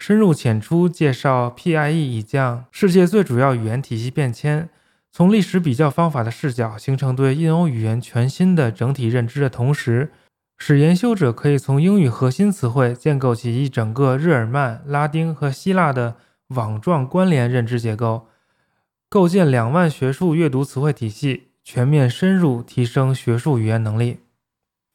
深入浅出介绍 PIE 以降世界最主要语言体系变迁，从历史比较方法的视角形成对印欧语言全新的整体认知的同时，使研修者可以从英语核心词汇建构起一整个日耳曼、拉丁和希腊的网状关联认知结构，构建两万学术阅读词汇体系，全面深入提升学术语言能力。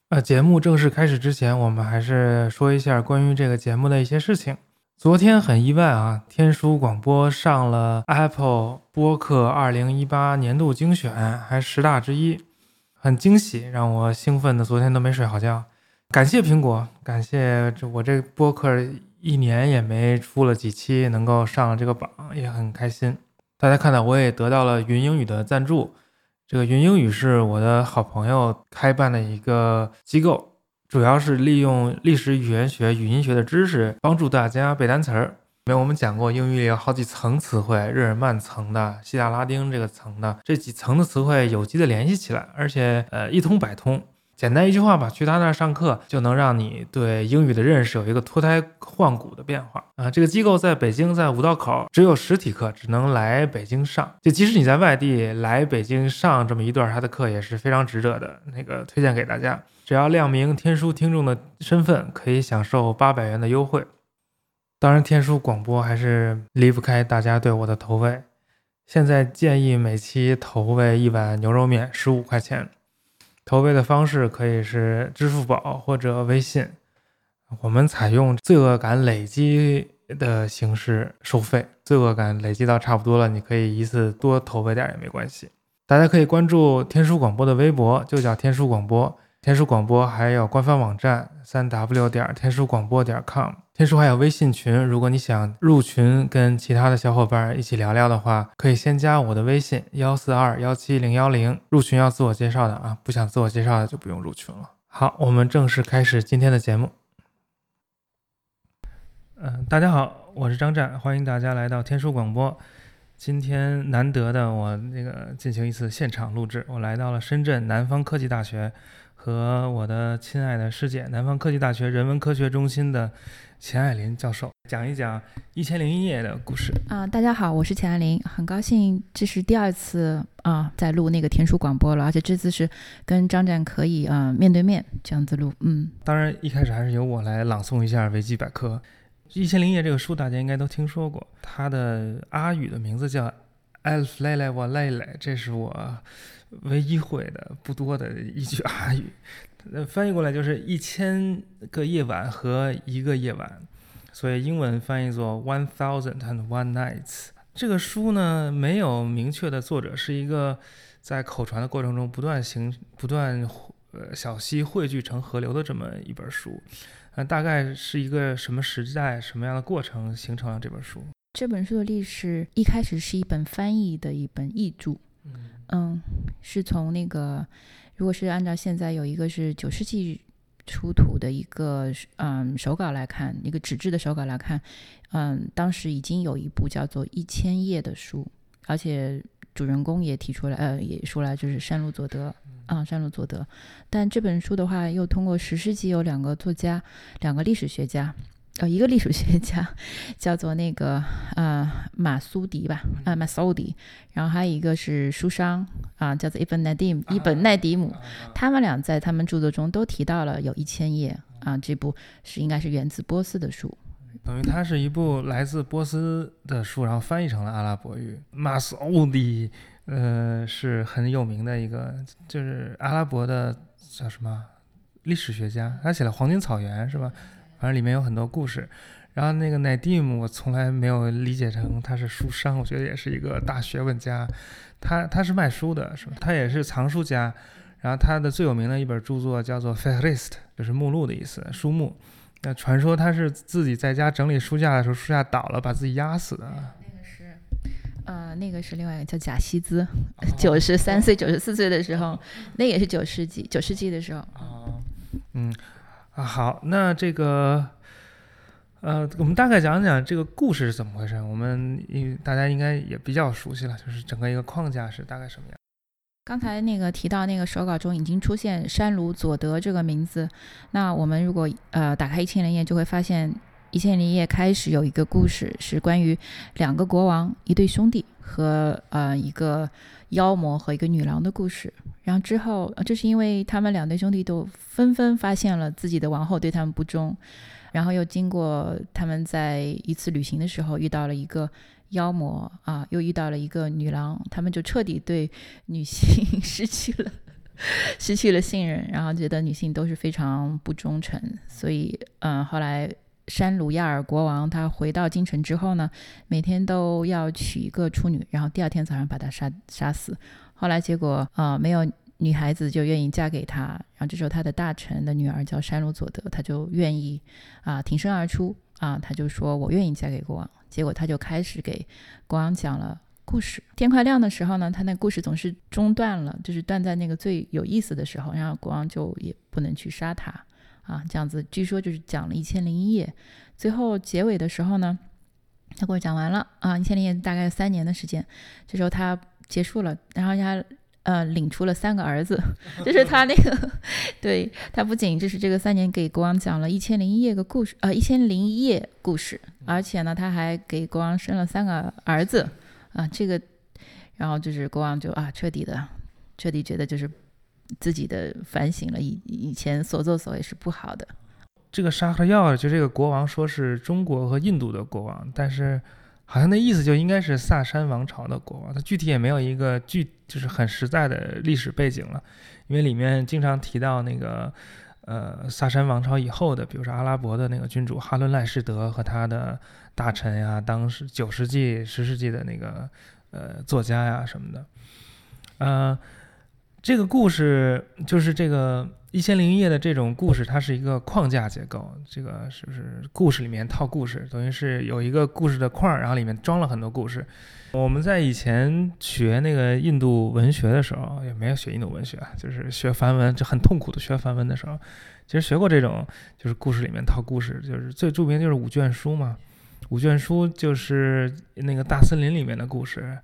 呃，节目正式开始之前，我们还是说一下关于这个节目的一些事情。昨天很意外啊，天书广播上了 Apple 播客2018年度精选，还十大之一，很惊喜，让我兴奋的昨天都没睡好觉。感谢苹果，感谢这我这播客一年也没出了几期，能够上了这个榜，也很开心。大家看到我也得到了云英语的赞助，这个云英语是我的好朋友开办的一个机构。主要是利用历史语言学、语音学的知识，帮助大家背单词儿。因为我们讲过，英语里有好几层词汇，日耳曼层的、希腊拉丁这个层的，这几层的词汇有机的联系起来，而且呃一通百通。简单一句话吧，去他那儿上课，就能让你对英语的认识有一个脱胎换骨的变化啊！这个机构在北京，在五道口，只有实体课，只能来北京上。就即使你在外地来北京上这么一段他的课，也是非常值得的。那个推荐给大家，只要亮明天书听众的身份，可以享受八百元的优惠。当然，天书广播还是离不开大家对我的投喂。现在建议每期投喂一碗牛肉面，十五块钱。投喂的方式可以是支付宝或者微信，我们采用罪恶感累积的形式收费。罪恶感累积到差不多了，你可以一次多投喂点也没关系。大家可以关注天书广播的微博，就叫天书广播。天书广播还有官方网站三 w 点天书广播点 com。天书还有微信群，如果你想入群跟其他的小伙伴一起聊聊的话，可以先加我的微信幺四二幺七零幺零。入群要自我介绍的啊，不想自我介绍的就不用入群了。好，我们正式开始今天的节目。嗯，大家好，我是张湛，欢迎大家来到天书广播。今天难得的我那个进行一次现场录制，我来到了深圳南方科技大学。和我的亲爱的师姐，南方科技大学人文科学中心的钱爱林教授讲一讲《一千零一夜》的故事啊！大家好，我是钱爱林，很高兴这是第二次啊，在录那个天书广播了，而且这次是跟张展可以啊面对面这样子录。嗯，当然一开始还是由我来朗诵一下维基百科，《一千零一夜》这个书大家应该都听说过，它的阿语的名字叫 Alf Lele w l l 这是我。唯一会的不多的一句阿语，呃，翻译过来就是一千个夜晚和一个夜晚，所以英文翻译作 One Thousand and One Nights。这个书呢没有明确的作者，是一个在口传的过程中不断形、不断呃小溪汇聚成河流的这么一本书。呃，大概是一个什么时代、什么样的过程形成了这本书？这本书的历史一开始是一本翻译的一本译著。嗯，是从那个，如果是按照现在有一个是九世纪出土的一个嗯手稿来看，一个纸质的手稿来看，嗯，当时已经有一部叫做《一千页》的书，而且主人公也提出来，呃，也说了就是山路佐德啊，山路佐德。但这本书的话，又通过十世纪有两个作家，两个历史学家，呃，一个历史学家叫做那个呃马苏迪吧，啊马苏迪，然后还有一个是书商啊，叫做伊本奈迪姆，伊本奈迪姆，他们俩在他们著作中都提到了有一千页啊，这部是应该是源自波斯的书，等于它是一部来自波斯的书，然后翻译成了阿拉伯语。马苏迪，呃，是很有名的一个，就是阿拉伯的叫什么？历史学家，他写了《黄金草原》是吧？反正里面有很多故事，然后那个奈蒂姆，我从来没有理解成他是书商，我觉得也是一个大学问家。他他是卖书的，是吧？他也是藏书家。然后他的最有名的一本著作叫做《Fairlist》，就是目录的意思，书目。那传说他是自己在家整理书架的时候，书架倒了，把自己压死的。那个是，呃，那个是另外一个叫贾西兹，九十三岁、九十四岁的时候，那也是九世纪、九世纪的时候。哦，嗯。啊，好，那这个，呃，我们大概讲讲这个故事是怎么回事。我们因大家应该也比较熟悉了，就是整个一个框架是大概什么样。刚才那个提到那个手稿中已经出现山鲁佐德这个名字，那我们如果呃打开一千零一夜，就会发现一千零一夜开始有一个故事，是关于两个国王、一对兄弟和呃一个妖魔和一个女郎的故事。然后之后，这是因为他们两对兄弟都纷纷发现了自己的王后对他们不忠，然后又经过他们在一次旅行的时候遇到了一个妖魔啊，又遇到了一个女郎，他们就彻底对女性失去了失去了信任，然后觉得女性都是非常不忠诚，所以嗯，后来山鲁亚尔国王他回到京城之后呢，每天都要娶一个处女，然后第二天早上把她杀杀死。后来结果啊，没有女孩子就愿意嫁给他，然后这时候他的大臣的女儿叫山鲁佐德，他就愿意啊挺身而出啊，他就说我愿意嫁给国王。结果他就开始给国王讲了故事。天快亮的时候呢，他那故事总是中断了，就是断在那个最有意思的时候，然后国王就也不能去杀他啊，这样子据说就是讲了一千零一夜。最后结尾的时候呢，他给我讲完了啊，一千零一夜大概三年的时间，这时候他。结束了，然后他呃领出了三个儿子，就是他那个，对他不仅就是这个三年给国王讲了一千零一夜个故事，呃一千零一夜故事，而且呢他还给国王生了三个儿子啊，这个，然后就是国王就啊彻底的彻底觉得就是自己的反省了，以以前所作所为是不好的。这个沙赫耀就这个国王说是中国和印度的国王，但是。好像那意思就应该是萨珊王朝的国王，他具体也没有一个具就是很实在的历史背景了，因为里面经常提到那个呃萨珊王朝以后的，比如说阿拉伯的那个君主哈伦赖士德和他的大臣呀，当时九世纪十世纪的那个呃作家呀什么的，呃，这个故事就是这个。一千零一夜的这种故事，它是一个框架结构，这个是不是故事里面套故事，等于是有一个故事的框，然后里面装了很多故事。我们在以前学那个印度文学的时候，也没有学印度文学，就是学梵文，就很痛苦的学梵文的时候，其实学过这种，就是故事里面套故事，就是最著名就是五卷书嘛，五卷书就是那个大森林里面的故事。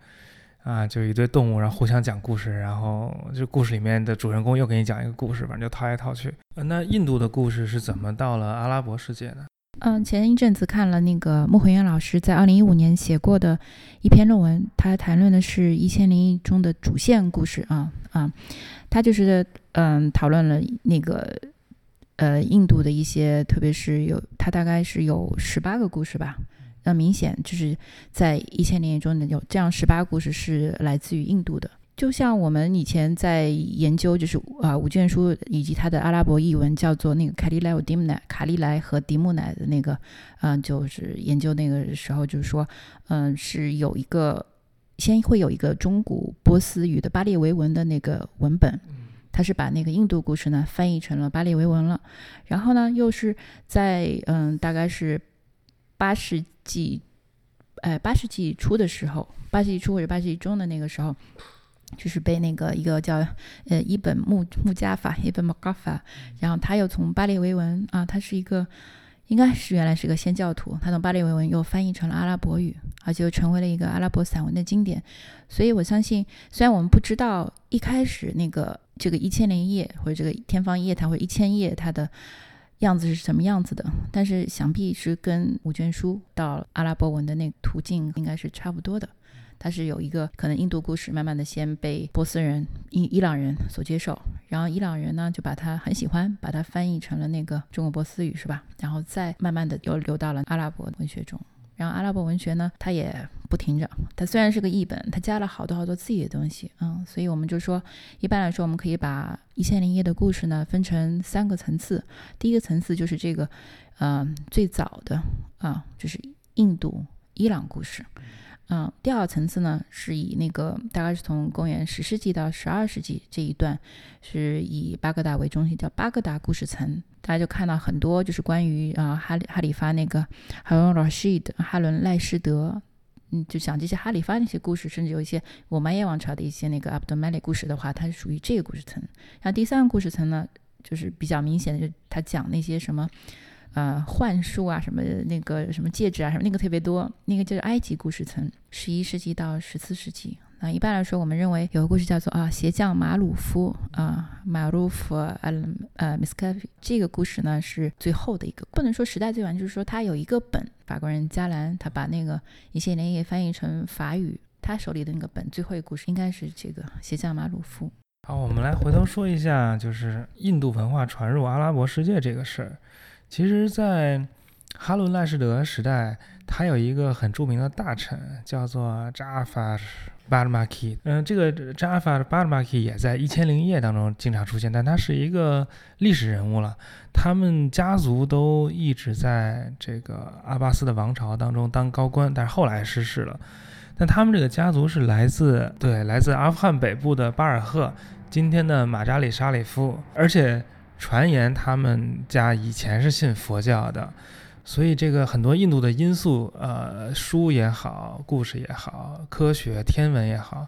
啊，就一堆动物，然后互相讲故事，然后就故事里面的主人公又给你讲一个故事，反正就套来套去。那印度的故事是怎么到了阿拉伯世界的？嗯，前一阵子看了那个穆慧渊老师在二零一五年写过的一篇论文，他谈论的是《一千零一》中的主线故事啊啊，他就是嗯讨论了那个呃印度的一些，特别是有他大概是有十八个故事吧。那明显就是在一千年中有这样十八故事是来自于印度的，就像我们以前在研究，就是啊五卷书以及它的阿拉伯译文叫做那个卡利莱和迪姆乃，卡利莱和迪姆乃的那个，嗯，就是研究那个时候，就是说，嗯，是有一个先会有一个中古波斯语的巴列维文的那个文本，它是把那个印度故事呢翻译成了巴列维文了，然后呢又是在嗯大概是。八世纪，呃，八世纪初的时候，八世纪初或者八世纪中的那个时候，就是被那个一个叫呃伊本穆穆加法伊本穆加法，然后他又从巴列维文啊，他是一个应该是原来是个先教徒，他从巴列维文又翻译成了阿拉伯语，而且又成为了一个阿拉伯散文的经典。所以我相信，虽然我们不知道一开始那个这个一千零一夜或者这个天方夜谭或者一千夜它的。样子是什么样子的，但是想必是跟五卷书到阿拉伯文的那个途径应该是差不多的。它是有一个可能印度故事慢慢的先被波斯人、伊伊朗人所接受，然后伊朗人呢就把它很喜欢，把它翻译成了那个中国波斯语是吧？然后再慢慢的又流到了阿拉伯文学中。然后阿拉伯文学呢，它也不停着。它虽然是个译本，它加了好多好多自己的东西，嗯，所以我们就说，一般来说，我们可以把一千零一夜的故事呢分成三个层次。第一个层次就是这个，嗯，最早的啊，就是印度、伊朗故事。嗯第二层次呢，是以那个大概是从公元十世纪到十二世纪这一段，是以巴格达为中心，叫巴格达故事层。大家就看到很多就是关于啊哈里哈里发那个哈伦拉希德、哈伦赖施德，嗯，就讲这些哈里发那些故事，甚至有一些我们耶王朝的一些那个阿卜杜麦利故事的话，它是属于这个故事层。然后第三个故事层呢，就是比较明显的，就他讲那些什么。呃，幻术啊，什么那个什么戒指啊，什么那个特别多，那个就是埃及故事层，十一世纪到十四世纪。那一般来说，我们认为有个故事叫做啊，鞋匠马鲁夫啊，马鲁夫呃呃 m i s c a 这个故事呢是最后的一个，不能说时代最晚，就是说他有一个本，法国人加兰他把那个一些连页翻译成法语，他手里的那个本最后一个故事应该是这个鞋匠马鲁夫。好，我们来回头说一下，就是印度文化传入阿拉伯世界这个事儿。其实，在哈伦赖士德时代，他有一个很著名的大臣，叫做扎法巴尔马基。嗯，这个扎法巴尔马基也在《一千零一夜》当中经常出现，但他是一个历史人物了。他们家族都一直在这个阿巴斯的王朝当中当高官，但是后来失势了。但他们这个家族是来自对来自阿富汗北部的巴尔赫，今天的马扎里沙里夫，而且。传言他们家以前是信佛教的，所以这个很多印度的因素，呃，书也好，故事也好，科学天文也好，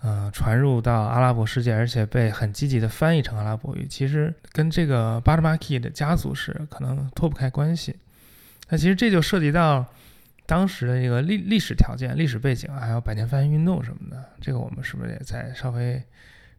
呃，传入到阿拉伯世界，而且被很积极的翻译成阿拉伯语，其实跟这个巴德马基的家族是可能脱不开关系。那其实这就涉及到当时的一个历历史条件、历史背景，还有百年翻译运动什么的。这个我们是不是也再稍微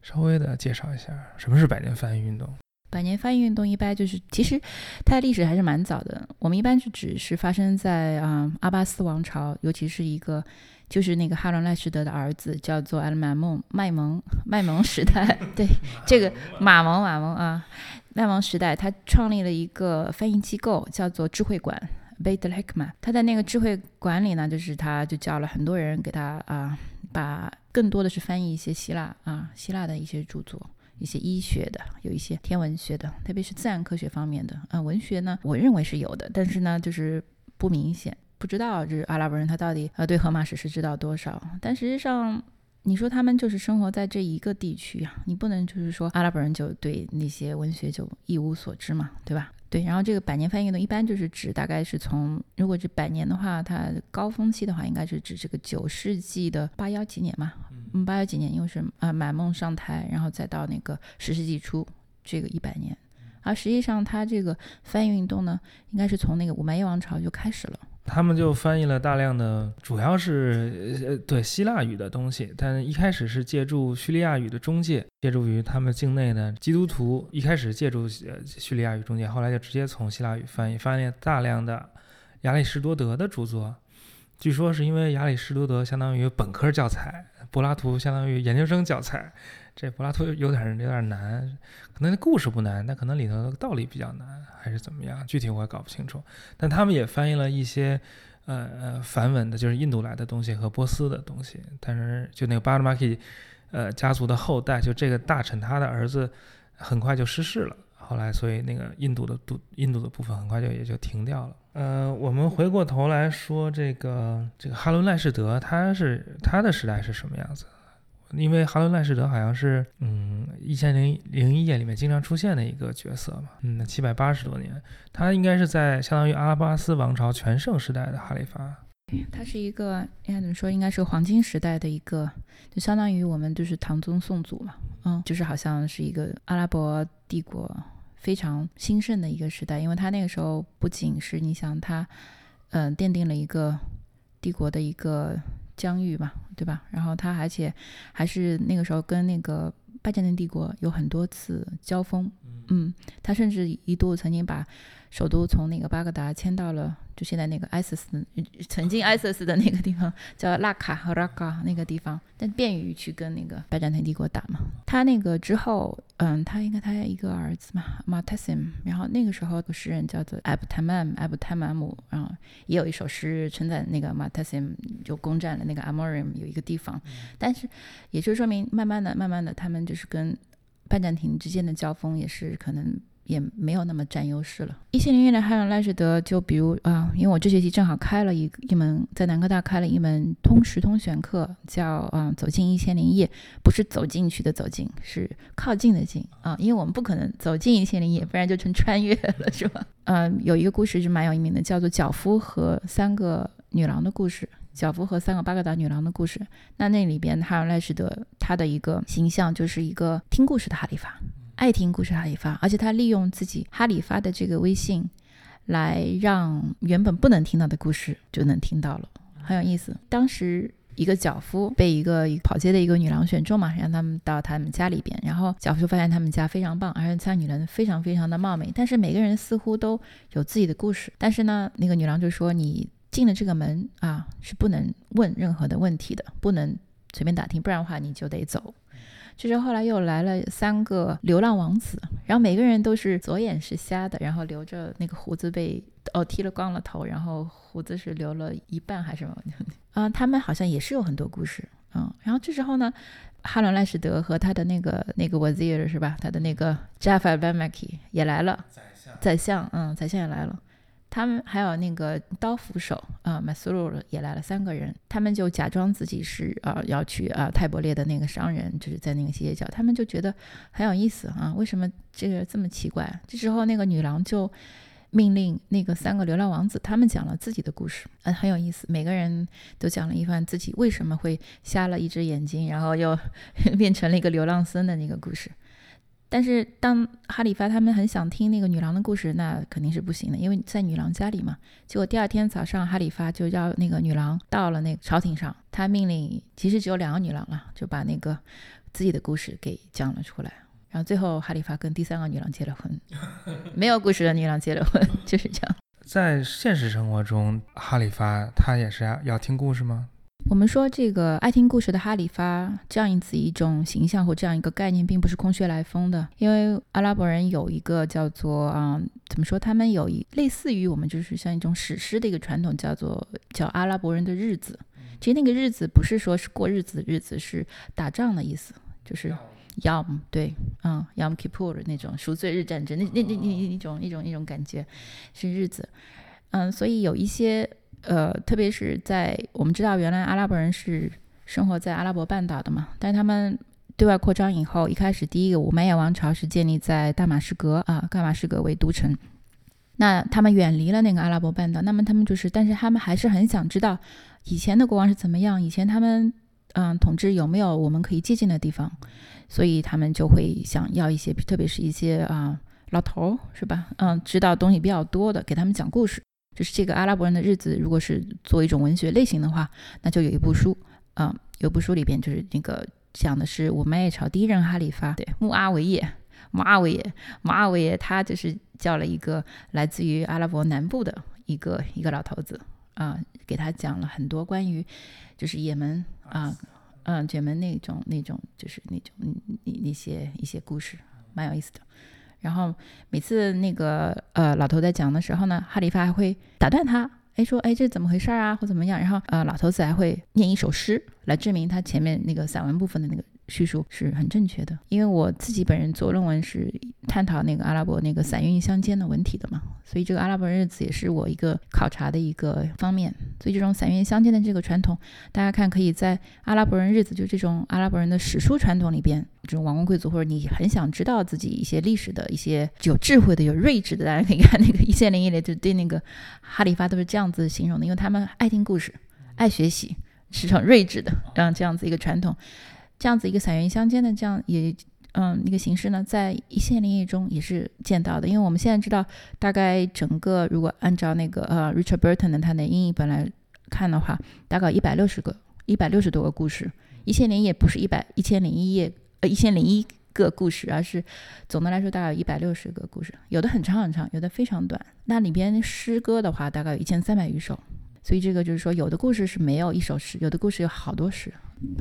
稍微的介绍一下，什么是百年翻译运动？百年翻译运动一般就是，其实它的历史还是蛮早的。我们一般是指是发生在啊阿巴斯王朝，尤其是一个就是那个哈伦赖士德的儿子叫做艾尔蒙麦蒙麦蒙时代。对，这个马蒙马蒙啊，麦蒙时代，他创立了一个翻译机构，叫做智慧馆 Beit Hikma。他在那个智慧馆里呢，就是他就叫了很多人给他啊，把更多的是翻译一些希腊啊希腊的一些著作。一些医学的，有一些天文学的，特别是自然科学方面的。嗯，文学呢，我认为是有的，但是呢，就是不明显，不知道就是阿拉伯人他到底呃对荷马史诗知道多少。但实际上，你说他们就是生活在这一个地区啊，你不能就是说阿拉伯人就对那些文学就一无所知嘛，对吧？对，然后这个百年翻译运动一般就是指大概是从，如果是百年的话，它高峰期的话，应该是指这个九世纪的八幺几年嘛。嗯，八九几年，因为是啊满梦上台，然后再到那个十世纪初这个一百年，而实际上它这个翻译运动呢，应该是从那个五麦叶王朝就开始了。他们就翻译了大量的，主要是呃对希腊语的东西，但一开始是借助叙利亚语的中介，借助于他们境内的基督徒，一开始借助叙利亚语中介，后来就直接从希腊语翻译，翻译大量的亚里士多德的著作。据说是因为亚里士多德相当于本科教材，柏拉图相当于研究生教材。这柏拉图有点有点难，可能那故事不难，但可能里头的道理比较难，还是怎么样？具体我也搞不清楚。但他们也翻译了一些呃呃梵文的，就是印度来的东西和波斯的东西。但是就那个巴尔马基呃家族的后代，就这个大臣他的儿子很快就逝世了。后来所以那个印度的度印度的部分很快就也就停掉了。呃，我们回过头来说这个这个哈伦赖士德，他是他的时代是什么样子？因为哈伦赖士德好像是，嗯，一千零零一夜里面经常出现的一个角色嘛，嗯，七百八十多年，他应该是在相当于阿拉巴斯王朝全盛时代的哈里发。他是一个应该怎么说？应该是黄金时代的一个，就相当于我们就是唐宗宋祖嘛，嗯，就是好像是一个阿拉伯帝国非常兴盛的一个时代，因为他那个时候不仅是你想他，嗯，奠定了一个帝国的一个。疆域嘛，对吧？然后他而且还是那个时候跟那个拜占庭帝国有很多次交锋，嗯，他甚至一度曾经把首都从那个巴格达迁到了。就现在那个 ISIS 曾经 ISIS 的那个地方叫拉卡和拉卡那个地方，但便于去跟那个拜占庭帝国打嘛。他那个之后，嗯，他应该他一个儿子嘛 m a t a s i m 然后那个时候的诗人叫做 Abu Tamam Abu Tamam，然后也有一首诗称赞那个 m a t a s i m 就攻占了那个 Amorim 有一个地方，但是也就说明慢慢的、慢慢的，他们就是跟拜占庭之间的交锋也是可能。也没有那么占优势了。一千零一年，汉伦赖士德就比如啊，因为我这学期正好开了一一门，在南科大开了一门通识通选课，叫啊走进一千零一夜，不是走进去的走进，是靠近的近啊，因为我们不可能走进一千零一夜，不然就成穿越了，是吧？嗯，有一个故事是蛮有名的，叫做脚夫和三个女郎的故事，脚夫和三个巴格达女郎的故事。那那里边哈尔赖士德他的一个形象就是一个听故事的哈里发。爱听故事哈里发，而且他利用自己哈里发的这个微信，来让原本不能听到的故事就能听到了，很有意思。当时一个脚夫被一个跑街的一个女郎选中嘛，让他们到他们家里边，然后脚夫就发现他们家非常棒，而且三女人非常非常的貌美，但是每个人似乎都有自己的故事。但是呢，那个女郎就说：“你进了这个门啊，是不能问任何的问题的，不能随便打听，不然的话你就得走。”就是后来又来了三个流浪王子，然后每个人都是左眼是瞎的，然后留着那个胡子被哦剃了光了头，然后胡子是留了一半还是什么？啊，他们好像也是有很多故事，嗯，然后这时候呢，哈伦赖士德和他的那个那个 wazir 是吧？他的那个 Jafar Bamaki 也来了，宰相，宰相，嗯，宰相也来了。他们还有那个刀斧手啊，马苏鲁也来了三个人，他们就假装自己是啊要去啊泰伯列的那个商人，就是在那个西街角，他们就觉得很有意思啊，为什么这个这么奇怪？这时候那个女郎就命令那个三个流浪王子，他们讲了自己的故事，嗯，很有意思，每个人都讲了一番自己为什么会瞎了一只眼睛，然后又 变成了一个流浪僧的那个故事。但是当哈里发他们很想听那个女郎的故事，那肯定是不行的，因为在女郎家里嘛。结果第二天早上，哈里发就要那个女郎到了那个朝廷上，他命令其实只有两个女郎了，就把那个自己的故事给讲了出来。然后最后哈里发跟第三个女郎结了婚，没有故事的女郎结了婚，就是这样。在现实生活中，哈里发他也是要听故事吗？我们说这个爱听故事的哈里发这样子一种形象或这样一个概念，并不是空穴来风的。因为阿拉伯人有一个叫做啊，怎么说？他们有一类似于我们就是像一种史诗的一个传统，叫做叫阿拉伯人的日子。其实那个日子不是说是过日子的日子，是打仗的意思，就是 Yom 对，嗯，Yom Kippur 那种赎罪日战争，那那那那一种一种一种感觉是日子。嗯，所以有一些。呃，特别是在我们知道，原来阿拉伯人是生活在阿拉伯半岛的嘛，但他们对外扩张以后，一开始第一个五麦亚王朝是建立在大马士革啊，大马士革为都城。那他们远离了那个阿拉伯半岛，那么他们就是，但是他们还是很想知道以前的国王是怎么样，以前他们嗯统治有没有我们可以借鉴的地方，所以他们就会想要一些，特别是一些啊老头是吧，嗯，知道东西比较多的，给他们讲故事。就是这个阿拉伯人的日子，如果是做一种文学类型的话，那就有一部书，啊，有部书里边就是那个讲的是我们朝第一任哈里发，对，穆阿维叶，穆阿维叶，穆阿维叶，他就是叫了一个来自于阿拉伯南部的一个一个老头子，啊，给他讲了很多关于就是也门啊，嗯，也门那种那种就是那种那那些一些故事，蛮有意思的。然后每次那个呃老头在讲的时候呢，哈利发还会打断他，哎说哎这怎么回事啊或怎么样？然后呃老头子还会念一首诗来证明他前面那个散文部分的那个。叙述是很正确的，因为我自己本人做论文是探讨那个阿拉伯那个散韵相间的文体的嘛，所以这个阿拉伯日子也是我一个考察的一个方面。所以这种散韵相间的这个传统，大家看可以在阿拉伯人日子，就这种阿拉伯人的史书传统里边，这种王公贵族或者你很想知道自己一些历史的一些有智慧的、有睿智的，大家可以看那个一千零一夜，就对那个哈里发都是这样子形容的，因为他们爱听故事，爱学习，是很睿智的，嗯，这样子一个传统。这样子一个散云相间的这样也嗯一个形式呢，在一线林业中也是见到的。因为我们现在知道，大概整个如果按照那个呃 Richard Burton 的他的英译本来看的话，大概一百六十个一百六十多个故事。一千零一夜不是一百一千零一夜呃一千零一个故事，而是总的来说大概有一百六十个故事，有的很长很长，有的非常短。那里边诗歌的话，大概有一千三百余首。所以这个就是说，有的故事是没有一首诗，有的故事有好多诗。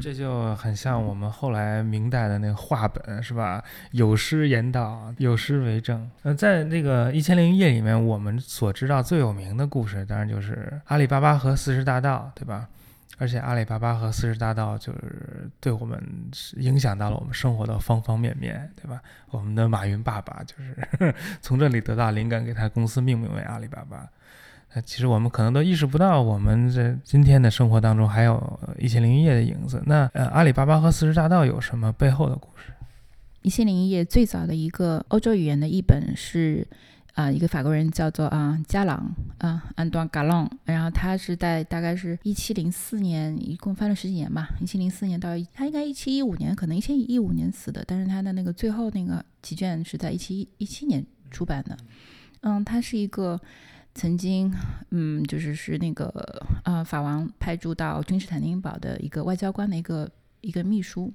这就很像我们后来明代的那个话本，是吧？有诗言道，有诗为证。呃，在那个《一千零一夜》里面，我们所知道最有名的故事，当然就是阿里巴巴和四十大盗，对吧？而且阿里巴巴和四十大盗就是对我们影响到了我们生活的方方面面，对吧？我们的马云爸爸就是 从这里得到灵感，给他公司命名为阿里巴巴。其实我们可能都意识不到，我们在今天的生活当中还有一千零一夜的影子。那呃，阿里巴巴和四十大盗有什么背后的故事？一千零一夜最早的一个欧洲语言的译本是啊，一个法国人叫做啊加朗啊安东加朗，然后他是在大概是一七零四年，一共翻了十几年吧，一七零四年到他应该一七一五年，可能一千一五年死的，但是他的那个最后那个几卷是在一七一七年出版的。嗯，他是一个。曾经，嗯，就是是那个啊，法王派驻到君士坦丁堡的一个外交官的一个一个秘书，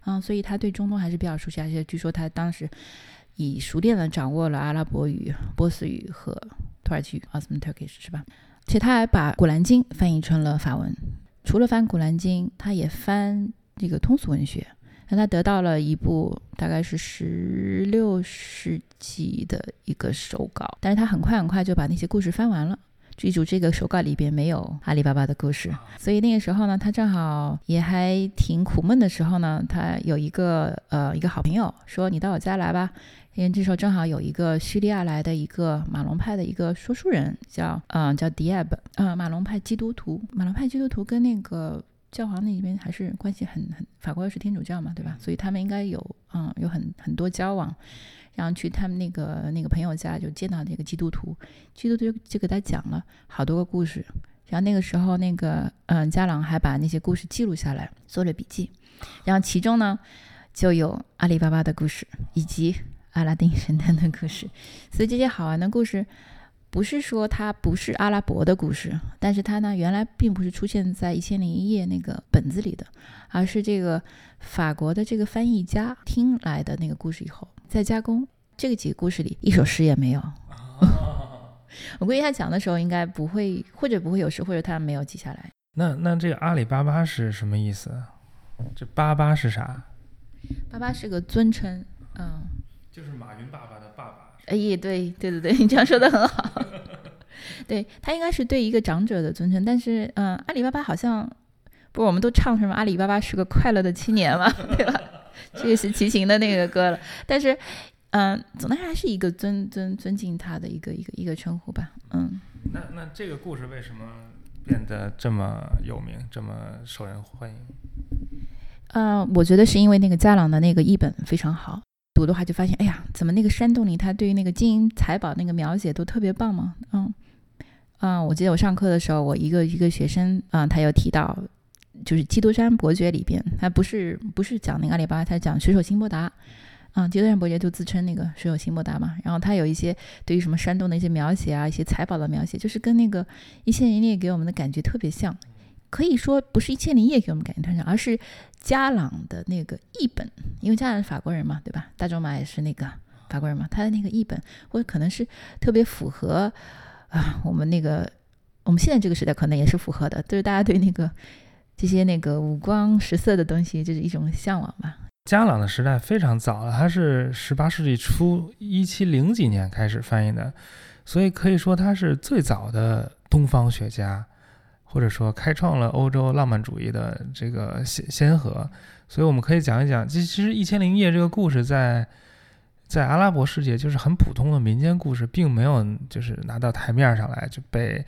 啊，所以他对中东还是比较熟悉，而且据说他当时以熟练的掌握了阿拉伯语、波斯语和土耳其语 （Osman Turkish） 是吧？且他还把《古兰经》翻译成了法文。除了翻《古兰经》，他也翻这个通俗文学。那他得到了一部大概是十六世纪的一个手稿，但是他很快很快就把那些故事翻完了。记住这个手稿里边没有阿里巴巴的故事，所以那个时候呢，他正好也还挺苦闷的时候呢，他有一个呃一个好朋友说：“你到我家来吧。”因为这时候正好有一个叙利亚来的一个马龙派的一个说书人，叫嗯叫迪埃布，嗯马龙派基督徒，马龙派基督徒跟那个。教皇那边还是关系很很，法国又是天主教嘛，对吧？所以他们应该有嗯有很很多交往，然后去他们那个那个朋友家就见到那个基督徒，基督徒就给他讲了好多个故事，然后那个时候那个嗯加朗还把那些故事记录下来，做了笔记，然后其中呢就有阿里巴巴的故事以及阿拉丁神灯的故事，所以这些好玩的故事。不是说它不是阿拉伯的故事，但是它呢原来并不是出现在《一千零一夜》那个本子里的，而是这个法国的这个翻译家听来的那个故事以后再加工。这个几个故事里一首诗也没有。我估计他讲的时候应该不会，或者不会有诗，或者他没有记下来。那那这个阿里巴巴是什么意思？这巴巴是啥？巴巴是个尊称，嗯，就是马云爸爸的爸爸。哎，对对对对，你这样说的很好。对他应该是对一个长者的尊称，但是嗯，阿里巴巴好像不是我们都唱什么阿里巴巴是个快乐的青年嘛，对吧？这个是齐秦的那个歌了。但是嗯，总的还是一个尊尊尊敬他的一个一个一个称呼吧。嗯，那那这个故事为什么变得这么有名，这么受人欢迎？嗯，我觉得是因为那个加朗的那个译本非常好。读的话就发现，哎呀，怎么那个山洞里他对于那个金银财宝那个描写都特别棒嘛？嗯，啊，我记得我上课的时候，我一个一个学生啊，他有提到，就是《基督山伯爵》里边，他不是不是讲那个阿里巴巴，他讲水手辛伯达啊，《基督山伯爵》就自称那个水手辛伯达嘛。然后他有一些对于什么山洞的一些描写啊，一些财宝的描写，就是跟那个《一千零一夜》给我们的感觉特别像。可以说不是《一千零一夜》给我们感觉特别像，而是。加朗的那个译本，因为加朗是法国人嘛，对吧？大仲马也是那个法国人嘛，他的那个译本，或者可能是特别符合啊，我们那个我们现在这个时代可能也是符合的，就是大家对那个这些那个五光十色的东西，就是一种向往吧。加朗的时代非常早了，他是十八世纪初一七零几年开始翻译的，所以可以说他是最早的东方学家。或者说开创了欧洲浪漫主义的这个先先河，所以我们可以讲一讲，其实《一千零一夜》这个故事在在阿拉伯世界就是很普通的民间故事，并没有就是拿到台面上来就被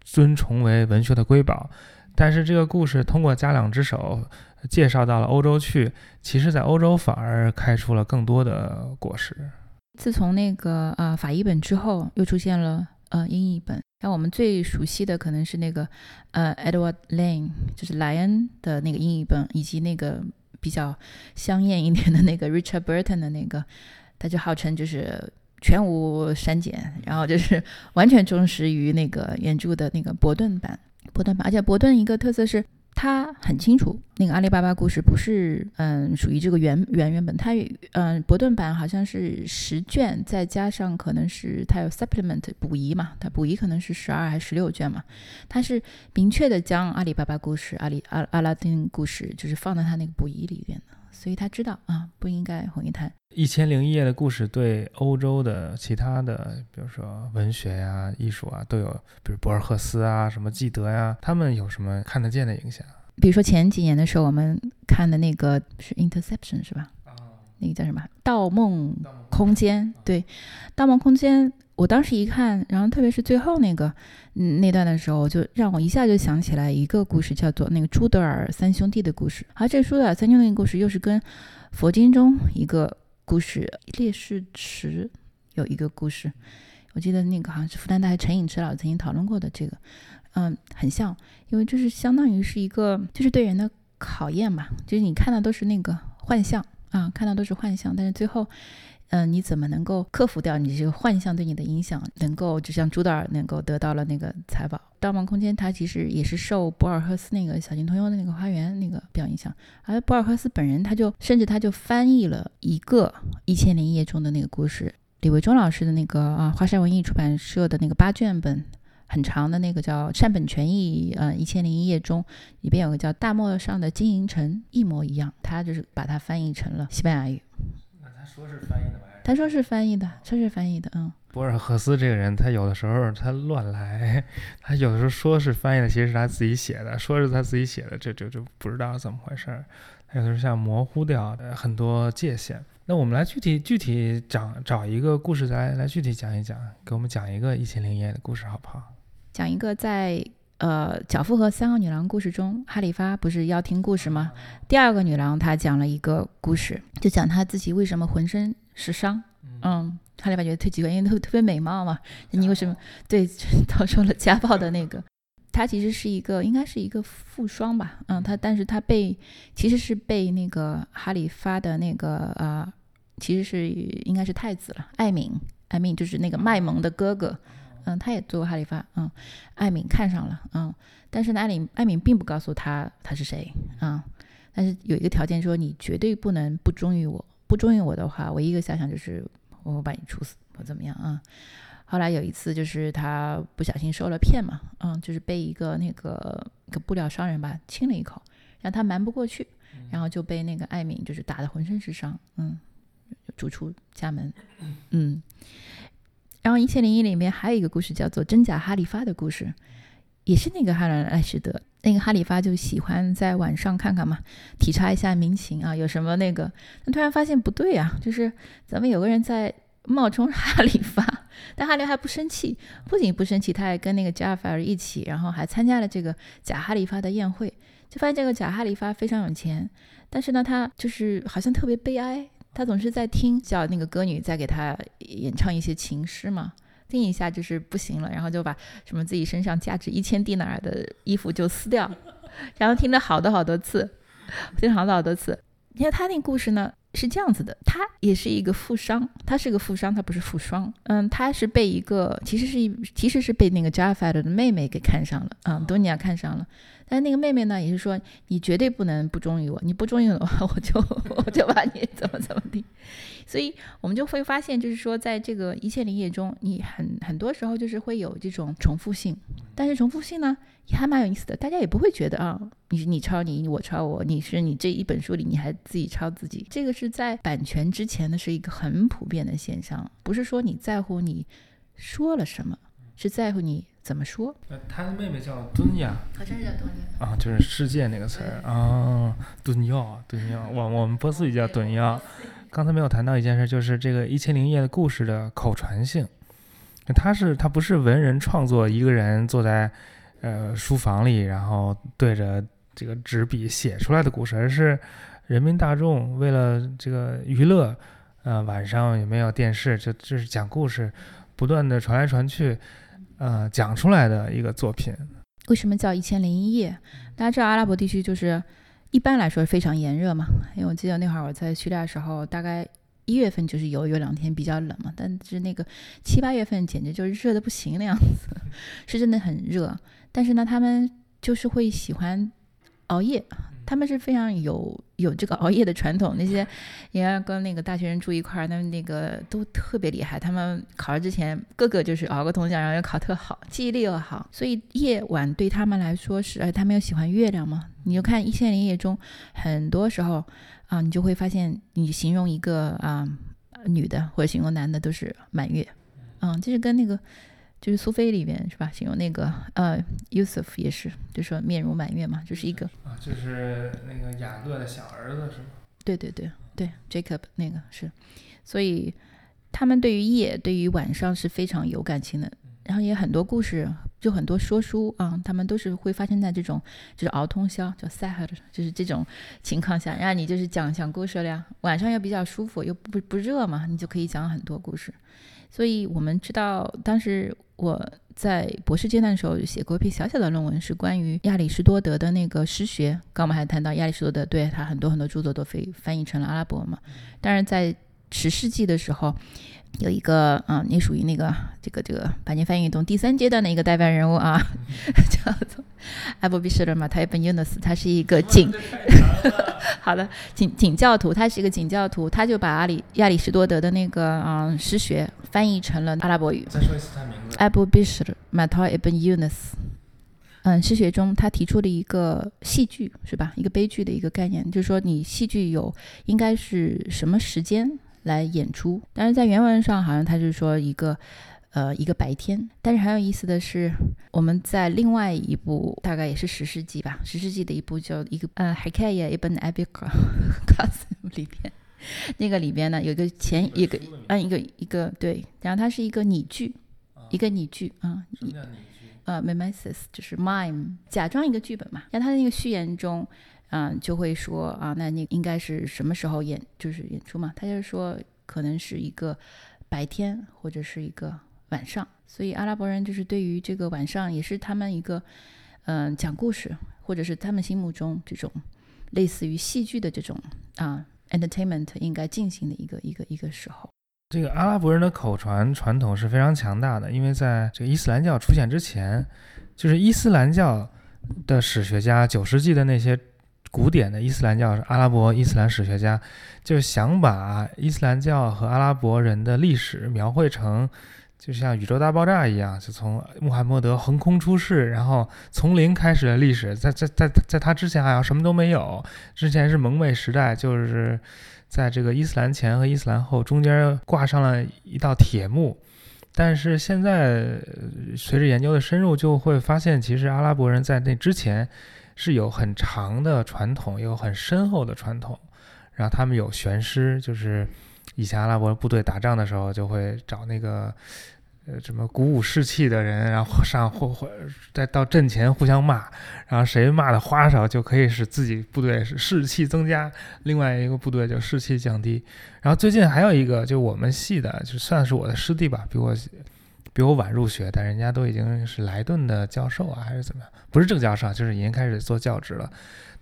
尊崇为文学的瑰宝。但是这个故事通过加两只手介绍到了欧洲去，其实在欧洲反而开出了更多的果实。自从那个啊法译本之后，又出现了呃英译本。像我们最熟悉的可能是那个，呃，Edward Lane，就是莱恩的那个英译本，以及那个比较香艳一点的那个 Richard Burton 的那个，他就号称就是全无删减，然后就是完全忠实于那个原著的那个伯顿版。伯顿版，而且伯顿一个特色是，他很清楚，那个阿里巴巴故事不是嗯属于这个原原原本，它嗯伯顿版好像是十卷，再加上可能是他有 supplement 补遗嘛，他补遗可能是十二还是十六卷嘛，他是明确的将阿里巴巴故事、阿里阿阿拉丁故事就是放在他那个补遗里面的，所以他知道啊不应该混一谈。一千零一夜的故事对欧洲的其他的，比如说文学呀、艺术啊，都有，比如博尔赫斯啊、什么纪德呀，他们有什么看得见的影响？比如说前几年的时候，我们看的那个是《Interception》是吧？那个叫什么《盗梦空间》？对，《盗梦空间》，我当时一看，然后特别是最后那个嗯那段的时候，就让我一下就想起来一个故事，叫做那个朱德尔三兄弟的故事。而这朱德尔三兄弟的故事又是跟佛经中一个。故事烈士池有一个故事，我记得那个好像是复旦大学陈寅池老师曾经讨论过的这个，嗯，很像，因为就是相当于是一个就是对人的考验嘛，就是你看到都是那个幻象啊，看到都是幻象，但是最后。嗯，你怎么能够克服掉你这个幻象对你的影响？能够就像朱德尔能够得到了那个财宝，《盗梦空间》它其实也是受博尔赫斯那个《小径通幽》的那个花园那个比较影响，而博尔赫斯本人他就甚至他就翻译了一个《一千零一夜》中的那个故事。李维忠老师的那个啊，华山文艺出版社的那个八卷本很长的那个叫《善本权益》呃，《一千零一夜》中里边有个叫《大漠上的金银城》，一模一样，他就是把它翻译成了西班牙语。说是翻译的吧？他说是翻译的，说是翻译的。嗯，博尔赫斯这个人，他有的时候他乱来，他有的时候说是翻译的，其实是他自己写的；说是他自己写的，这这就不知道怎么回事儿。有的时候像模糊掉很多界限。那我们来具体具体讲，找一个故事来来具体讲一讲，给我们讲一个一千零一夜的故事，好不好？讲一个在。呃，《脚夫和三个女郎》故事中，哈里发不是要听故事吗？第二个女郎她讲了一个故事，就讲她自己为什么浑身是伤。嗯，哈里发觉得特奇怪，因为特特别美貌嘛，你为什么对 遭受了家暴的那个？她其实是一个，应该是一个富商吧。嗯，她但是她被其实是被那个哈里发的那个呃，其实是应该是太子了，艾敏，艾敏就是那个卖萌的哥哥。嗯，他也做过哈里发，嗯，艾敏看上了，嗯，但是呢，艾敏艾敏并不告诉他他是谁，嗯，但是有一个条件说你绝对不能不忠于我，不忠于我的话，唯一一个下场就是我把你处死或怎么样啊。后来有一次就是他不小心受了骗嘛，嗯，就是被一个那个一个布料商人吧亲了一口，让他瞒不过去，然后就被那个艾敏就是打得浑身是伤，嗯，逐出家门，嗯。然后《一千零一》里面还有一个故事，叫做《真假哈里发》的故事，也是那个哈兰艾什德。那个哈里发就喜欢在晚上看看嘛，体察一下民情啊，有什么那个。他突然发现不对啊，就是咱们有个人在冒充哈里发，但哈里还不生气，不仅不生气，他还跟那个加尔法尔一起，然后还参加了这个假哈里发的宴会，就发现这个假哈里发非常有钱，但是呢，他就是好像特别悲哀。他总是在听，叫那个歌女在给他演唱一些情诗嘛，听一下就是不行了，然后就把什么自己身上价值一千蒂纳尔的衣服就撕掉，然后听了好多好多次，听了好多好多次。你看他那故事呢？是这样子的，他也是一个富商，他是个富商，他不是富商。嗯，他是被一个，其实是一，其实是被那个加菲的妹妹给看上了，嗯，多尼亚看上了。但那个妹妹呢，也是说，你绝对不能不忠于我，你不忠于我的话，我就我就把你怎么怎么地。所以我们就会发现，就是说，在这个一切林业中，你很很多时候就是会有这种重复性，但是重复性呢，也还蛮有意思的，大家也不会觉得啊，你你抄你，我抄我，你是你这一本书里你还自己抄自己，这个是在版权之前的是一个很普遍的现象，不是说你在乎你说了什么，是在乎你怎么说。呃，他的妹妹叫敦亚，好像是叫敦亚啊，就是世界那个词儿啊，敦亚，敦亚，我我们波斯语叫敦亚。刚才没有谈到一件事，就是这个《一千零一夜》的故事的口传性。他是他不是文人创作，一个人坐在呃书房里，然后对着这个纸笔写出来的故事，而是人民大众为了这个娱乐，呃晚上也没有电视，就就是讲故事，不断的传来传去，呃讲出来的一个作品。为什么叫《一千零一夜》？大家知道阿拉伯地区就是。一般来说非常炎热嘛，因为我记得那会儿我在叙利亚的时候，大概一月份就是有有两天比较冷嘛，但是那个七八月份简直就是热的不行那样子，是真的很热。但是呢，他们就是会喜欢熬夜。他们是非常有有这个熬夜的传统，那些 也要跟那个大学生住一块儿，他们那个都特别厉害。他们考试之前，个个就是熬个通宵，然后又考特好，记忆力又好。所以夜晚对他们来说是，哎，他们又喜欢月亮嘛。你就看《一千零一夜》中，很多时候啊，你就会发现，你形容一个啊女的或者形容男的都是满月，嗯，就是跟那个。就是苏菲里面是吧？形容那个呃，Yusuf 也是，就说面如满月嘛，就是一个啊，就是那个雅各的小儿子是吗？对对对对，Jacob 那个是，所以他们对于夜、对于晚上是非常有感情的。然后也很多故事，就很多说书啊，他们都是会发生在这种就是熬通宵叫 Sahar，就是这种情况下，让你就是讲讲故事了呀。晚上又比较舒服，又不不热嘛，你就可以讲很多故事。所以我们知道当时。我在博士阶段的时候写过一篇小小的论文，是关于亚里士多德的那个诗学。刚我们还谈到亚里士多德，对他很多很多著作都被翻译成了阿拉伯嘛。但是在十世纪的时候，有一个嗯，你属于那个这个这个百年翻译运动第三阶段的一个代表人物啊，叫做艾布比什勒马泰本尤纳斯，他是一个景。好的，景景教徒，他是一个景教徒，他就把阿里亚里士多德的那个嗯诗学翻译成了阿拉伯语。再说一次他名字。Abu Bishr Matar ibn Yunus。嗯，诗学中他提出了一个戏剧是吧？一个悲剧的一个概念，就是说你戏剧有应该是什么时间来演出？但是在原文上好像他是说一个。呃，一个白天，但是很有意思的是，我们在另外一部大概也是十世纪吧，十世纪的一部叫一个呃《海凯耶》一本《艾比克》里边，那个里边呢有一个前一个嗯一个一个对，然后它是一个拟剧，一个拟剧啊，呃，mimesis 就是 mime，假装一个剧本嘛。然后他的那个序言中，嗯，就会说啊，那那应该是什么时候演，就是演出嘛？他就说可能是一个白天或者是一个。晚上，所以阿拉伯人就是对于这个晚上，也是他们一个，嗯，讲故事，或者是他们心目中这种类似于戏剧的这种啊，entertainment 应该进行的一个一个一个时候。这个阿拉伯人的口传传统是非常强大的，因为在这个伊斯兰教出现之前，就是伊斯兰教的史学家，九世纪的那些古典的伊斯兰教阿拉伯伊斯兰史学家，就想把伊斯兰教和阿拉伯人的历史描绘成。就像宇宙大爆炸一样，就从穆罕默德横空出世，然后从零开始的历史，在在在在他之前好像什么都没有，之前是蒙昧时代，就是在这个伊斯兰前和伊斯兰后中间挂上了一道铁幕。但是现在随着研究的深入，就会发现其实阿拉伯人在那之前是有很长的传统，有很深厚的传统，然后他们有玄师，就是。以前阿拉伯部队打仗的时候，就会找那个，呃，什么鼓舞士气的人，然后上或或再到阵前互相骂，然后谁骂的花哨，就可以使自己部队是士气增加，另外一个部队就士气降低。然后最近还有一个，就我们系的，就算是我的师弟吧，比我比我晚入学，但人家都已经是莱顿的教授啊，还是怎么样？不是正教授，就是已经开始做教职了。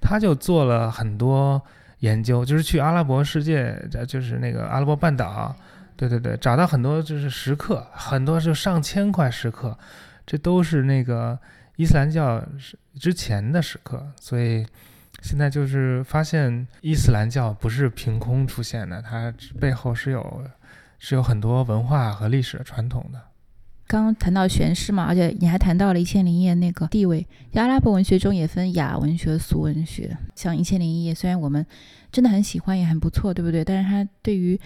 他就做了很多。研究就是去阿拉伯世界，就是那个阿拉伯半岛，对对对，找到很多就是石刻，很多是上千块石刻，这都是那个伊斯兰教之前的石刻，所以现在就是发现伊斯兰教不是凭空出现的，它背后是有是有很多文化和历史传统的。刚刚谈到玄师嘛，而且你还谈到了《一千零一夜》那个地位。阿拉伯文学中也分雅文学、俗文学。像《一千零一夜》，虽然我们真的很喜欢，也很不错，对不对？但是它对于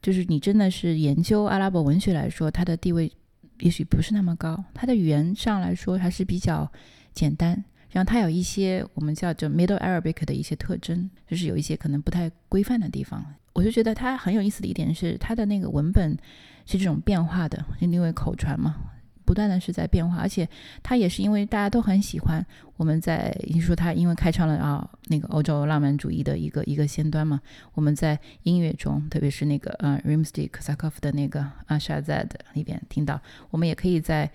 就是你真的是研究阿拉伯文学来说，它的地位也许不是那么高。它的语言上来说还是比较简单，然后它有一些我们叫做 Middle Arabic 的一些特征，就是有一些可能不太规范的地方。我就觉得它很有意思的一点是，它的那个文本。是这种变化的，因为口传嘛，不断的是在变化，而且它也是因为大家都很喜欢。我们在你说它因为开创了啊那个欧洲浪漫主义的一个一个先端嘛，我们在音乐中，特别是那个呃 Rimsky Korsakov 的那个啊 Shazad 里边听到，我们也可以在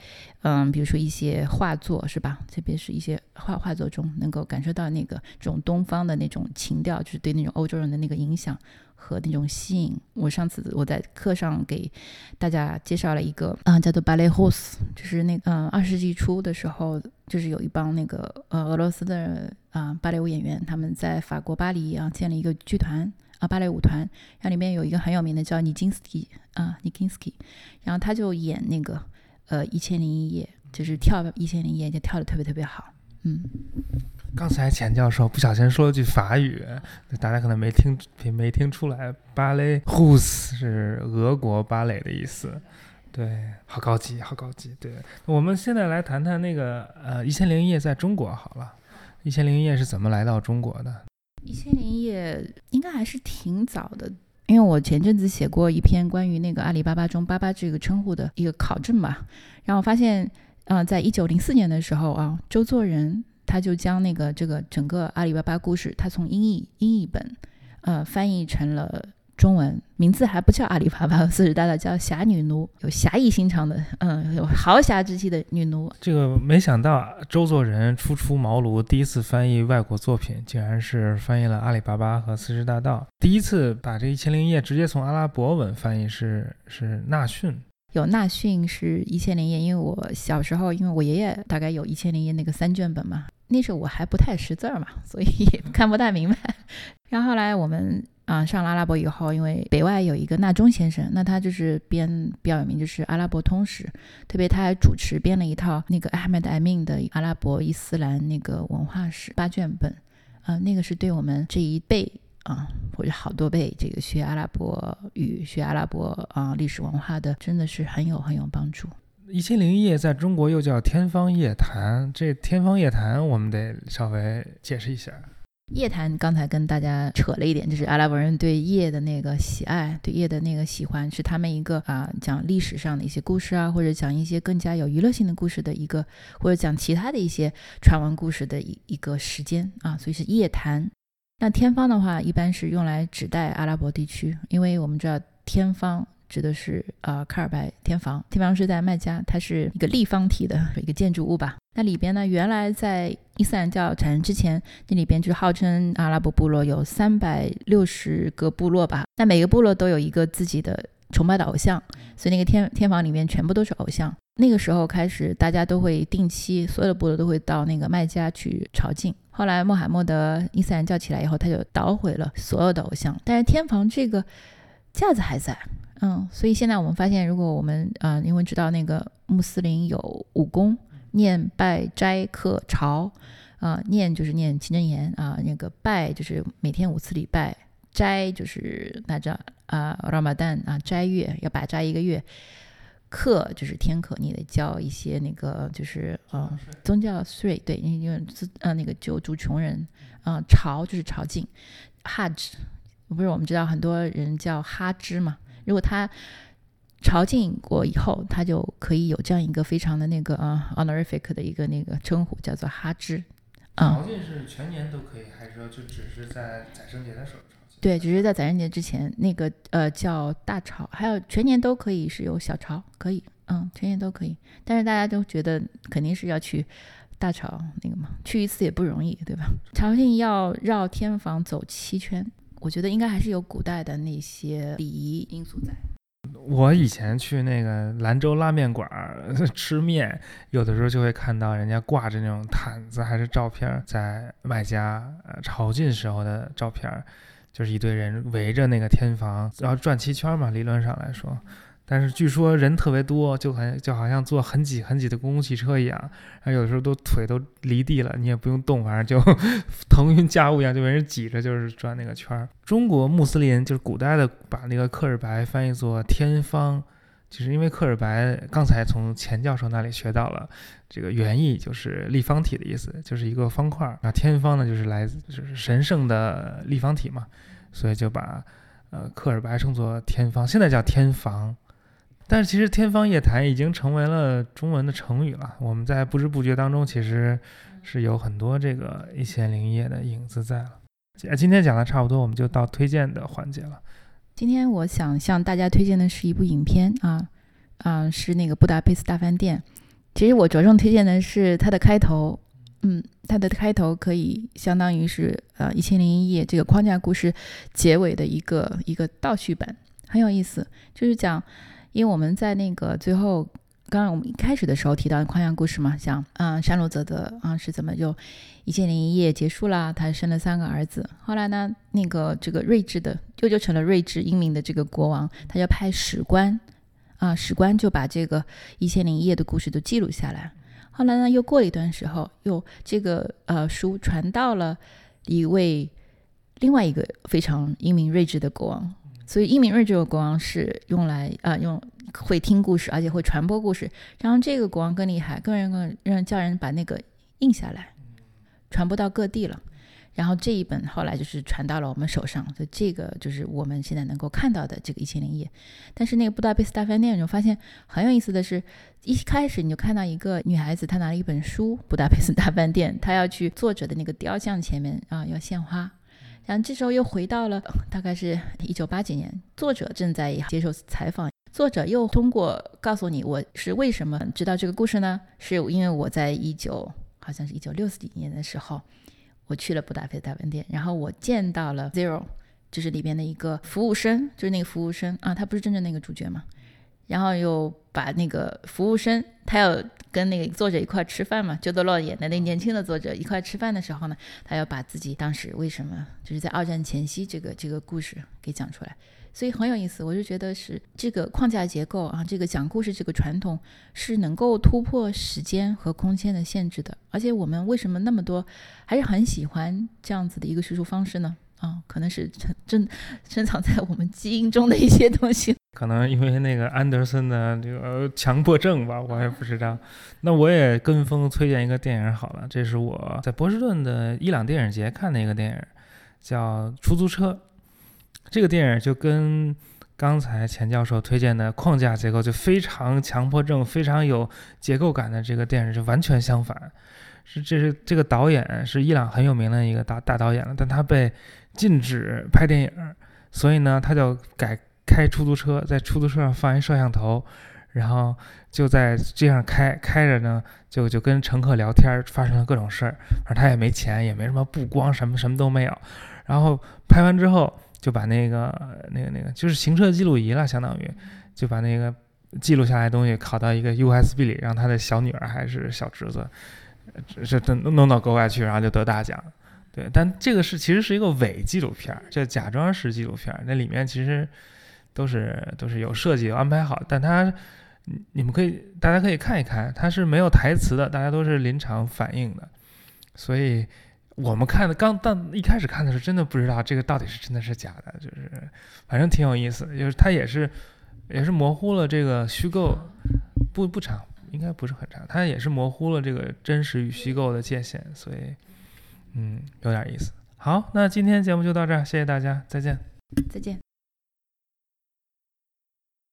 嗯比如说一些画作是吧，特别是一些画画作中能够感受到那个这种东方的那种情调，就是对那种欧洲人的那个影响。和那种吸引。我上次我在课上给大家介绍了一个啊，叫做 Ballet hose 就是那嗯二十世纪初的时候，就是有一帮那个呃俄罗斯的啊芭蕾舞演员，他们在法国巴黎啊建了一个剧团啊芭蕾舞团，然后里面有一个很有名的叫尼金斯基啊尼金斯基，然后他就演那个呃一千零一夜，就是跳一千零一夜就跳的特别特别好，嗯。刚才钱教授不小心说了句法语，大家可能没听没听出来。芭蕾 Hus 是俄国芭蕾的意思，对，好高级，好高级。对，我们现在来谈谈那个呃《一千零一夜》在中国好了，《一千零一夜》是怎么来到中国的？《一千零一夜》应该还是挺早的，因为我前阵子写过一篇关于那个阿里巴巴中“巴巴”这个称呼的一个考证吧，然后发现，啊，在一九零四年的时候啊，周作人。他就将那个这个整个阿里巴巴故事，他从英译英译本，呃，翻译成了中文，名字还不叫阿里巴巴 四十大盗，叫侠女奴，有侠义心肠的，嗯，有豪侠之气的女奴。这个没想到周作人初出茅庐，第一次翻译外国作品，竟然是翻译了阿里巴巴和四十大盗。第一次把这一千零一夜直接从阿拉伯文翻译是是纳逊。有纳逊是一千零一夜，因为我小时候，因为我爷爷大概有一千零一夜那个三卷本嘛。那时候我还不太识字儿嘛，所以也看不太明白。然后后来我们啊上了阿拉伯以后，因为北外有一个纳中先生，那他就是编比较有名，就是《阿拉伯通史》，特别他还主持编了一套那个 Ahmed Amin 的阿拉伯伊斯兰那个文化史八卷本，啊，那个是对我们这一辈啊或者好多倍这个学阿拉伯语、学阿拉伯啊历史文化的，真的是很有很有帮助。一千零一夜在中国又叫天方夜谭，这天方夜谭我们得稍微解释一下。夜谭刚才跟大家扯了一点，就是阿拉伯人对夜的那个喜爱，对夜的那个喜欢，是他们一个啊讲历史上的一些故事啊，或者讲一些更加有娱乐性的故事的一个，或者讲其他的一些传闻故事的一一个时间啊，所以是夜谭。那天方的话，一般是用来指代阿拉伯地区，因为我们知道天方。指的是呃卡尔白天房，天房是在麦加，它是一个立方体的一个建筑物吧。那里边呢，原来在伊斯兰教产生之前，那里边就号称阿拉伯部落有三百六十个部落吧。那每个部落都有一个自己的崇拜的偶像，所以那个天天房里面全部都是偶像。那个时候开始，大家都会定期，所有的部落都会到那个麦加去朝觐。后来穆罕默德伊斯兰教起来以后，他就捣毁了所有的偶像，但是天房这个架子还在。嗯，所以现在我们发现，如果我们啊，因为知道那个穆斯林有五功，念拜斋课朝，啊，念就是念清真言啊，那个拜就是每天五次礼拜，斋就是那叫啊 Ramadan 啊斋月要把斋一个月，课就是天课，你得交一些那个就是呃宗教税，对，因为自呃那个救助穷人，啊朝就是朝觐，Haj 不是我们知道很多人叫哈芝嘛。如果他朝觐过以后，他就可以有这样一个非常的那个啊 honorific 的一个那个称呼，叫做哈芝。朝觐是全年都可以，还是说就只是在宰圣节的时候？对，只是在宰圣节之前，那个呃叫大朝，还有全年都可以是有小朝，可以，嗯，全年都可以。但是大家都觉得肯定是要去大朝那个嘛，去一次也不容易，对吧？朝觐要绕天房走七圈。我觉得应该还是有古代的那些礼仪因素在。我以前去那个兰州拉面馆 吃面，有的时候就会看到人家挂着那种毯子，还是照片，在卖家呃朝觐时候的照片，就是一堆人围着那个天房，然后转七圈嘛，理论上来说。但是据说人特别多，就很就好像坐很挤很挤的公共汽车一样，然后有时候都腿都离地了，你也不用动，反正就 腾云驾雾一样，就被人挤着，就是转那个圈儿。中国穆斯林就是古代的把那个克尔白翻译作天方，就是因为克尔白刚才从钱教授那里学到了这个原意，就是立方体的意思，就是一个方块儿。那天方呢，就是来自就是神圣的立方体嘛，所以就把呃克尔白称作天方，现在叫天房。但是其实“天方夜谭”已经成为了中文的成语了。我们在不知不觉当中，其实是有很多这个一千零一夜的影子在了。今天讲的差不多，我们就到推荐的环节了。今天我想向大家推荐的是一部影片啊啊，是那个《布达佩斯大饭店》。其实我着重推荐的是它的开头，嗯，它的开头可以相当于是呃《一千零一夜》这个框架故事结尾的一个一个倒叙版，很有意思。就是讲，因为我们在那个最后，刚刚我们一开始的时候提到框架故事嘛，像嗯山罗泽的啊是怎么就《一千零一夜》结束啦，他生了三个儿子。后来呢，那个这个睿智的舅舅成了睿智英明的这个国王，他就派史官啊，史官就把这个《一千零一夜》的故事都记录下来。后来呢，又过了一段时候，又这个呃书传到了一位另外一个非常英明睿智的国王。所以英明睿智的国王是用来啊用会听故事，而且会传播故事。然后这个国王更厉害，更让让叫人把那个印下来，传播到各地了。然后这一本后来就是传到了我们手上，所以这个就是我们现在能够看到的这个《一千零一夜》。但是那个布达佩斯大饭店，你就发现很有意思的是，一开始你就看到一个女孩子，她拿了一本书《布达佩斯大饭店》，她要去作者的那个雕像前面啊要献花。然后这时候又回到了大概是一九八几年，作者正在接受采访，作者又通过告诉你我是为什么知道这个故事呢？是因为我在一九好像是一九六几年的时候。我去了布达佩斯大饭店，然后我见到了 Zero，就是里边的一个服务生，就是那个服务生啊，他不是真正那个主角嘛。然后又把那个服务生，他要跟那个作者一块吃饭嘛，就德洛演的那年轻的作者一块吃饭的时候呢，他要把自己当时为什么就是在二战前夕这个这个故事给讲出来。所以很有意思，我就觉得是这个框架结构啊，这个讲故事这个传统是能够突破时间和空间的限制的。而且我们为什么那么多还是很喜欢这样子的一个叙述方式呢？啊，可能是珍珍藏在我们基因中的一些东西。可能因为那个安德森的这个强迫症吧，我也不知道。那我也跟风推荐一个电影好了，这是我在波士顿的伊朗电影节看的一个电影，叫《出租车》。这个电影就跟刚才钱教授推荐的框架结构就非常强迫症、非常有结构感的这个电影就完全相反。是，这是这个导演是伊朗很有名的一个大大导演了，但他被禁止拍电影，所以呢，他就改开出租车，在出租车上放一摄像头，然后就在街上开开着呢，就就跟乘客聊天，发生了各种事儿。反正他也没钱，也没什么布光，什么什么都没有。然后拍完之后。就把那个、那个、那个，就是行车记录仪了，相当于就把那个记录下来的东西拷到一个 USB 里，让他的小女儿还是小侄子，这这弄弄到国外去，然后就得大奖。对，但这个是其实是一个伪纪录片儿，就假装是纪录片儿，那里面其实都是都是有设计、有安排好，但它你们可以大家可以看一看，它是没有台词的，大家都是临场反应的，所以。我们看的刚，但一开始看的时候，真的不知道这个到底是真的是假的，就是反正挺有意思，就是它也是也是模糊了这个虚构，不不长，应该不是很长，它也是模糊了这个真实与虚构的界限，所以嗯有点意思。好，那今天节目就到这儿，谢谢大家，再见，再见。